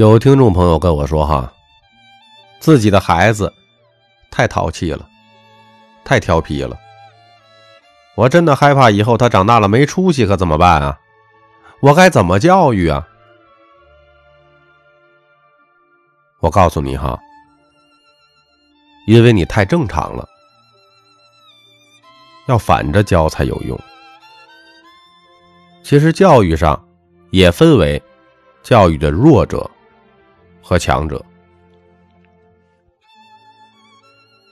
有听众朋友跟我说：“哈，自己的孩子太淘气了，太调皮了。我真的害怕以后他长大了没出息，可怎么办啊？我该怎么教育啊？”我告诉你哈，因为你太正常了，要反着教才有用。其实教育上也分为教育的弱者。和强者，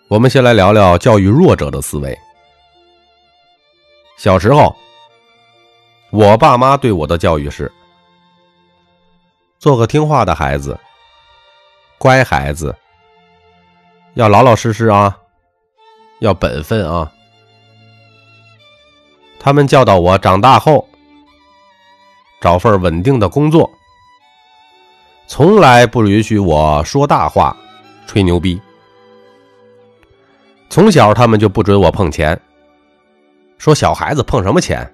我们先来聊聊教育弱者的思维。小时候，我爸妈对我的教育是：做个听话的孩子，乖孩子，要老老实实啊，要本分啊。他们教导我长大后找份稳定的工作。从来不允许我说大话、吹牛逼。从小他们就不准我碰钱，说小孩子碰什么钱？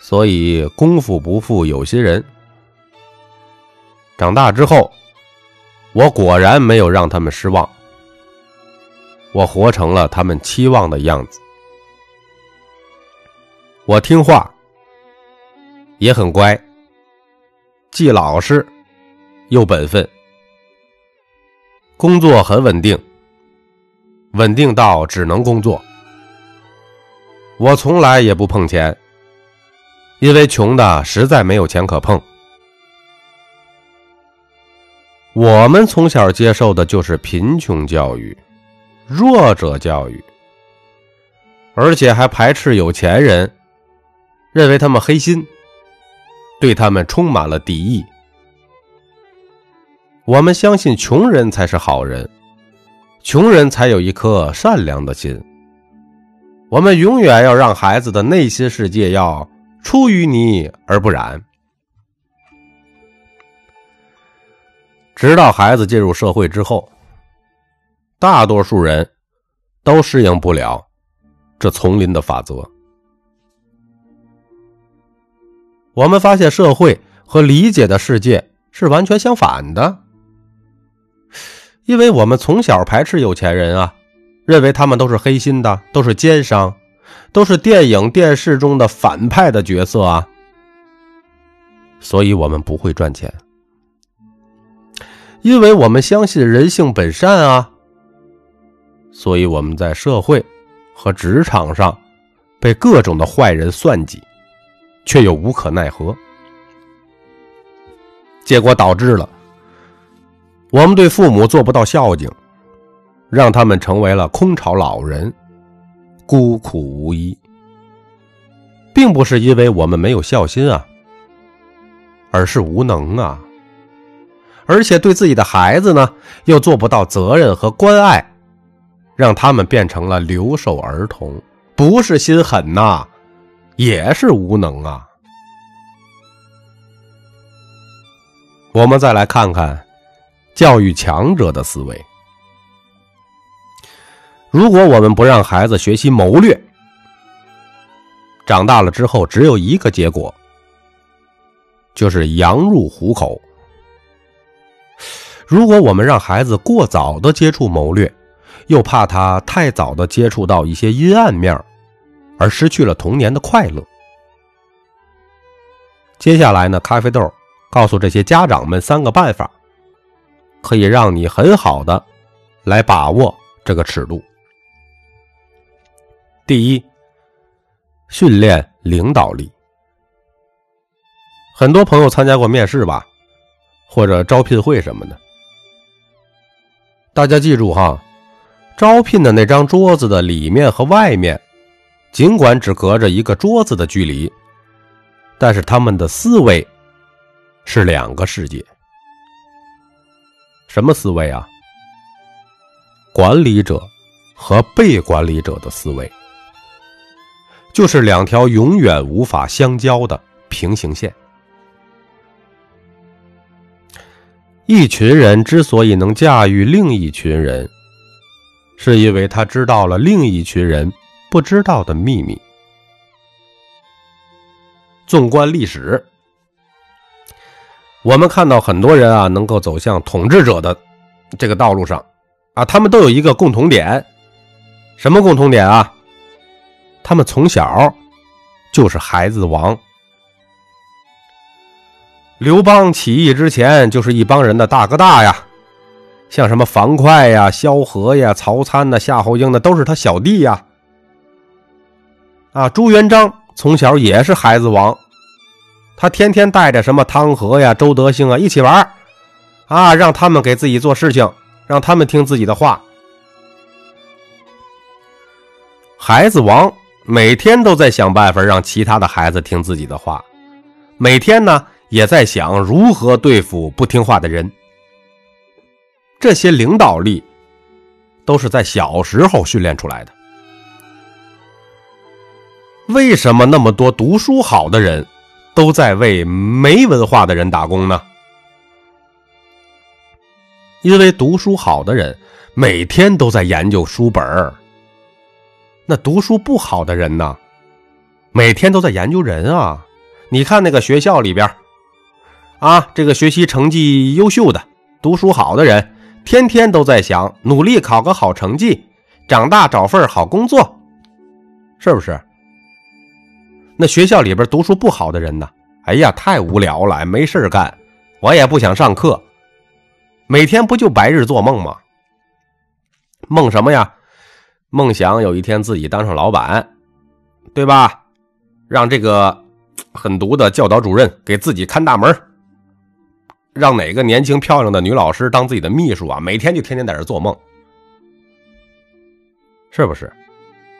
所以功夫不负有心人。长大之后，我果然没有让他们失望，我活成了他们期望的样子。我听话，也很乖。既老实又本分，工作很稳定，稳定到只能工作。我从来也不碰钱，因为穷的实在没有钱可碰。我们从小接受的就是贫穷教育、弱者教育，而且还排斥有钱人，认为他们黑心。对他们充满了敌意。我们相信穷人才是好人，穷人才有一颗善良的心。我们永远要让孩子的内心世界要出淤泥而不染。直到孩子进入社会之后，大多数人都适应不了这丛林的法则。我们发现社会和理解的世界是完全相反的，因为我们从小排斥有钱人啊，认为他们都是黑心的，都是奸商，都是电影电视中的反派的角色啊，所以我们不会赚钱，因为我们相信人性本善啊，所以我们在社会和职场上被各种的坏人算计。却又无可奈何，结果导致了我们对父母做不到孝敬，让他们成为了空巢老人，孤苦无依，并不是因为我们没有孝心啊，而是无能啊，而且对自己的孩子呢，又做不到责任和关爱，让他们变成了留守儿童，不是心狠呐。也是无能啊！我们再来看看教育强者的思维。如果我们不让孩子学习谋略，长大了之后只有一个结果，就是羊入虎口。如果我们让孩子过早的接触谋略，又怕他太早的接触到一些阴暗面而失去了童年的快乐。接下来呢，咖啡豆告诉这些家长们三个办法，可以让你很好的来把握这个尺度。第一，训练领导力。很多朋友参加过面试吧，或者招聘会什么的。大家记住哈，招聘的那张桌子的里面和外面。尽管只隔着一个桌子的距离，但是他们的思维是两个世界。什么思维啊？管理者和被管理者的思维，就是两条永远无法相交的平行线。一群人之所以能驾驭另一群人，是因为他知道了另一群人。不知道的秘密。纵观历史，我们看到很多人啊，能够走向统治者的这个道路上，啊，他们都有一个共同点，什么共同点啊？他们从小就是孩子王。刘邦起义之前，就是一帮人的大哥大呀，像什么樊哙呀、萧何呀、曹参呐、夏侯婴的，都是他小弟呀。啊，朱元璋从小也是孩子王，他天天带着什么汤和呀、周德兴啊一起玩啊，让他们给自己做事情，让他们听自己的话。孩子王每天都在想办法让其他的孩子听自己的话，每天呢也在想如何对付不听话的人。这些领导力都是在小时候训练出来的。为什么那么多读书好的人都在为没文化的人打工呢？因为读书好的人每天都在研究书本儿，那读书不好的人呢，每天都在研究人啊。你看那个学校里边，啊，这个学习成绩优秀的、读书好的人，天天都在想努力考个好成绩，长大找份好工作，是不是？那学校里边读书不好的人呢？哎呀，太无聊了，没事干，我也不想上课，每天不就白日做梦吗？梦什么呀？梦想有一天自己当上老板，对吧？让这个狠毒的教导主任给自己看大门，让哪个年轻漂亮的女老师当自己的秘书啊？每天就天天在这做梦，是不是？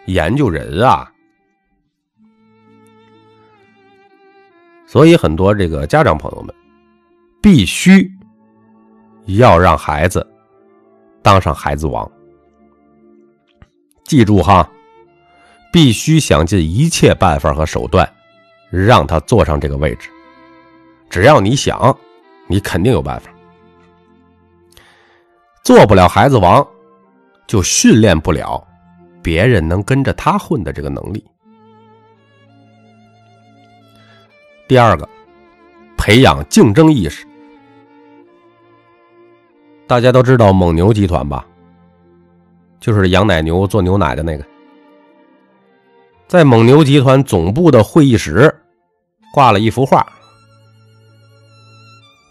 研究人啊！所以，很多这个家长朋友们，必须要让孩子当上孩子王。记住哈，必须想尽一切办法和手段，让他坐上这个位置。只要你想，你肯定有办法。做不了孩子王，就训练不了别人能跟着他混的这个能力。第二个，培养竞争意识。大家都知道蒙牛集团吧？就是养奶牛、做牛奶的那个。在蒙牛集团总部的会议室，挂了一幅画。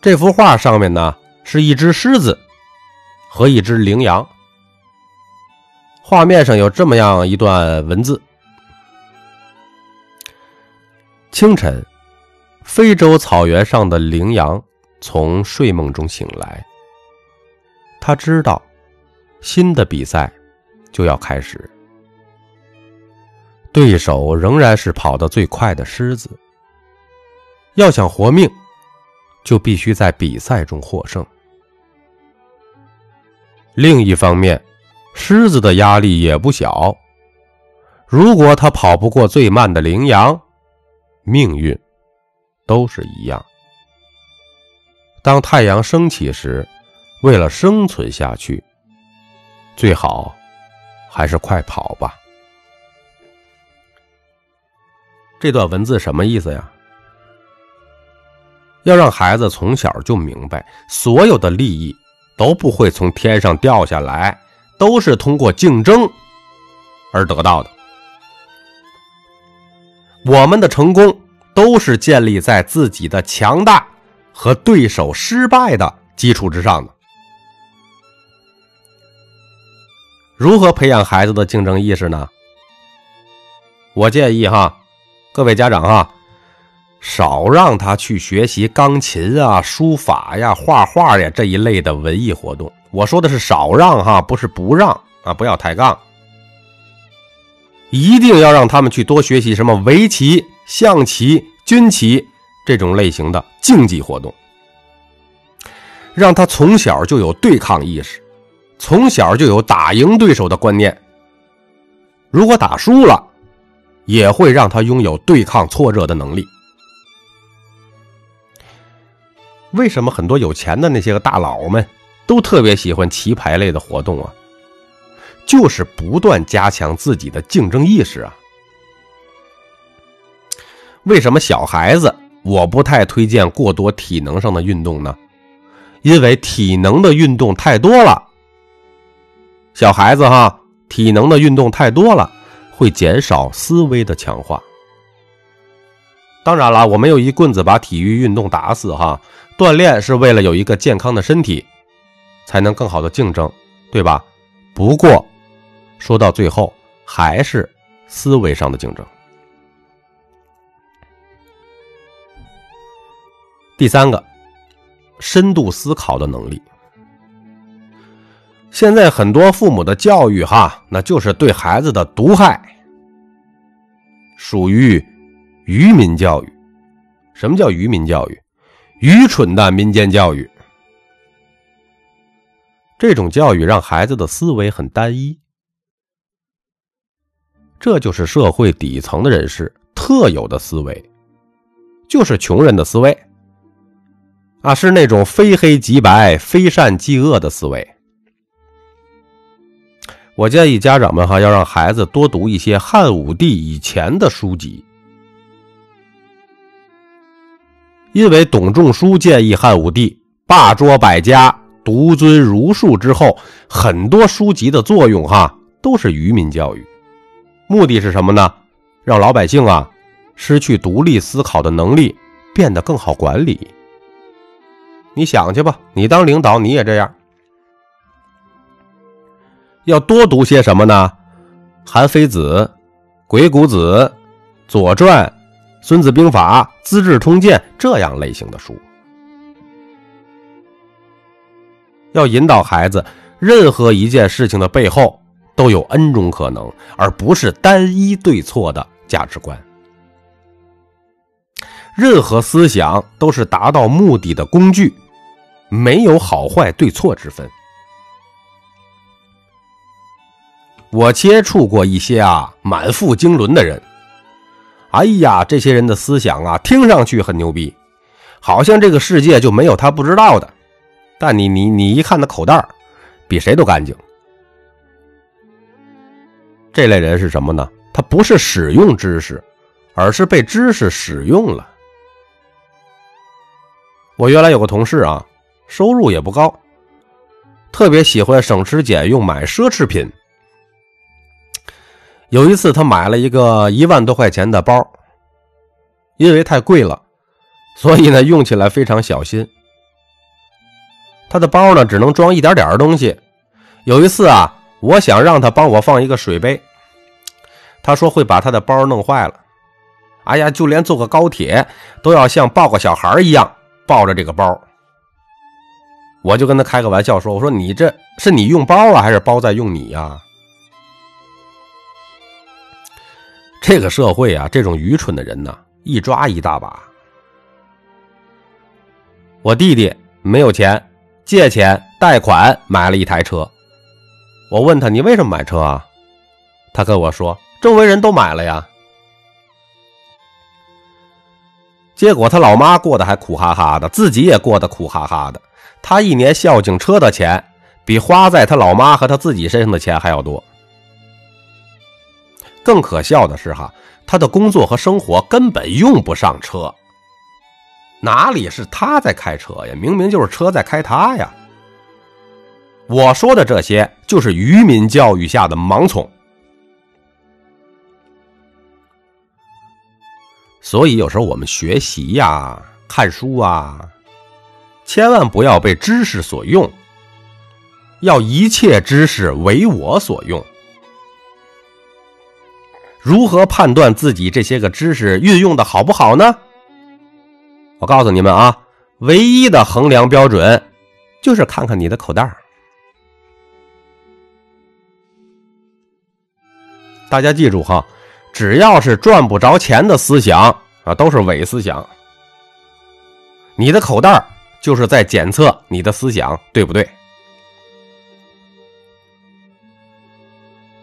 这幅画上面呢，是一只狮子和一只羚羊。画面上有这么样一段文字：清晨。非洲草原上的羚羊从睡梦中醒来，他知道新的比赛就要开始。对手仍然是跑得最快的狮子。要想活命，就必须在比赛中获胜。另一方面，狮子的压力也不小。如果他跑不过最慢的羚羊，命运。都是一样。当太阳升起时，为了生存下去，最好还是快跑吧。这段文字什么意思呀？要让孩子从小就明白，所有的利益都不会从天上掉下来，都是通过竞争而得到的。我们的成功。都是建立在自己的强大和对手失败的基础之上的。如何培养孩子的竞争意识呢？我建议哈，各位家长哈，少让他去学习钢琴啊、书法呀、画画呀这一类的文艺活动。我说的是少让哈，不是不让啊，不要抬杠。一定要让他们去多学习什么围棋。象棋、军棋这种类型的竞技活动，让他从小就有对抗意识，从小就有打赢对手的观念。如果打输了，也会让他拥有对抗挫折的能力。为什么很多有钱的那些个大佬们都特别喜欢棋牌类的活动啊？就是不断加强自己的竞争意识啊。为什么小孩子我不太推荐过多体能上的运动呢？因为体能的运动太多了，小孩子哈，体能的运动太多了，会减少思维的强化。当然了，我没有一棍子把体育运动打死哈，锻炼是为了有一个健康的身体，才能更好的竞争，对吧？不过说到最后，还是思维上的竞争。第三个，深度思考的能力。现在很多父母的教育，哈，那就是对孩子的毒害，属于愚民教育。什么叫愚民教育？愚蠢的民间教育。这种教育让孩子的思维很单一，这就是社会底层的人士特有的思维，就是穷人的思维。啊，是那种非黑即白、非善即恶的思维。我建议家长们哈，要让孩子多读一些汉武帝以前的书籍，因为董仲舒建议汉武帝罢捉百家、独尊儒术之后，很多书籍的作用哈，都是愚民教育，目的是什么呢？让老百姓啊失去独立思考的能力，变得更好管理。你想去吧，你当领导你也这样。要多读些什么呢？《韩非子》《鬼谷子》《左传》《孙子兵法》《资治通鉴》这样类型的书。要引导孩子，任何一件事情的背后都有 N 种可能，而不是单一对错的价值观。任何思想都是达到目的的工具。没有好坏对错之分。我接触过一些啊满腹经纶的人，哎呀，这些人的思想啊，听上去很牛逼，好像这个世界就没有他不知道的。但你你你一看他口袋比谁都干净。这类人是什么呢？他不是使用知识，而是被知识使用了。我原来有个同事啊。收入也不高，特别喜欢省吃俭用买奢侈品。有一次，他买了一个一万多块钱的包，因为太贵了，所以呢用起来非常小心。他的包呢只能装一点点东西。有一次啊，我想让他帮我放一个水杯，他说会把他的包弄坏了。哎呀，就连坐个高铁都要像抱个小孩一样抱着这个包。我就跟他开个玩笑说：“我说你这是你用包啊，还是包在用你呀？”这个社会啊，这种愚蠢的人呢，一抓一大把。我弟弟没有钱，借钱贷款买了一台车。我问他：“你为什么买车啊？”他跟我说：“周围人都买了呀。”结果他老妈过得还苦哈哈的，自己也过得苦哈哈的。他一年孝敬车的钱，比花在他老妈和他自己身上的钱还要多。更可笑的是，哈，他的工作和生活根本用不上车，哪里是他在开车呀？明明就是车在开他呀！我说的这些，就是愚民教育下的盲从。所以有时候我们学习呀、看书啊。千万不要被知识所用，要一切知识为我所用。如何判断自己这些个知识运用的好不好呢？我告诉你们啊，唯一的衡量标准就是看看你的口袋大家记住哈，只要是赚不着钱的思想啊，都是伪思想。你的口袋就是在检测你的思想对不对？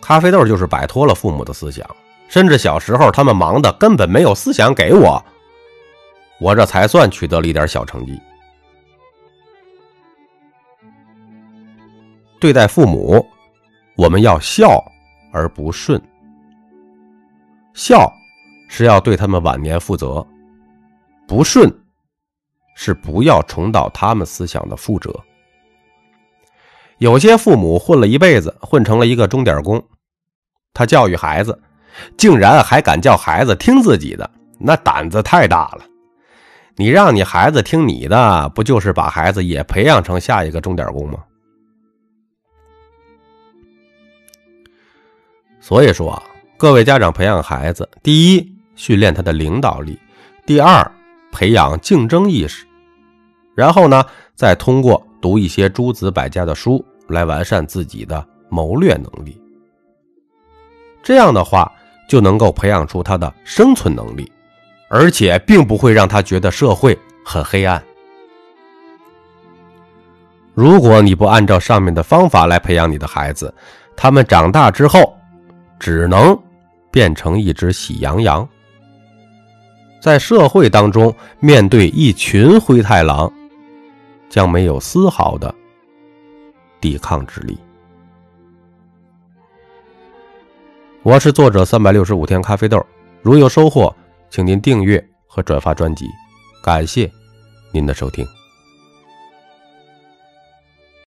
咖啡豆就是摆脱了父母的思想，甚至小时候他们忙的根本没有思想给我，我这才算取得了一点小成绩。对待父母，我们要孝而不顺，孝是要对他们晚年负责，不顺，是不要重蹈他们思想的覆辙。有些父母混了一辈子，混成了一个钟点工，他教育孩子，竟然还敢叫孩子听自己的，那胆子太大了。你让你孩子听你的，不就是把孩子也培养成下一个钟点工吗？所以说啊，各位家长培养孩子，第一，训练他的领导力；第二，培养竞争意识；然后呢，再通过读一些诸子百家的书。来完善自己的谋略能力，这样的话就能够培养出他的生存能力，而且并不会让他觉得社会很黑暗。如果你不按照上面的方法来培养你的孩子，他们长大之后只能变成一只喜羊羊，在社会当中面对一群灰太狼，将没有丝毫的。抵抗之力。我是作者三百六十五天咖啡豆，如有收获，请您订阅和转发专辑，感谢您的收听。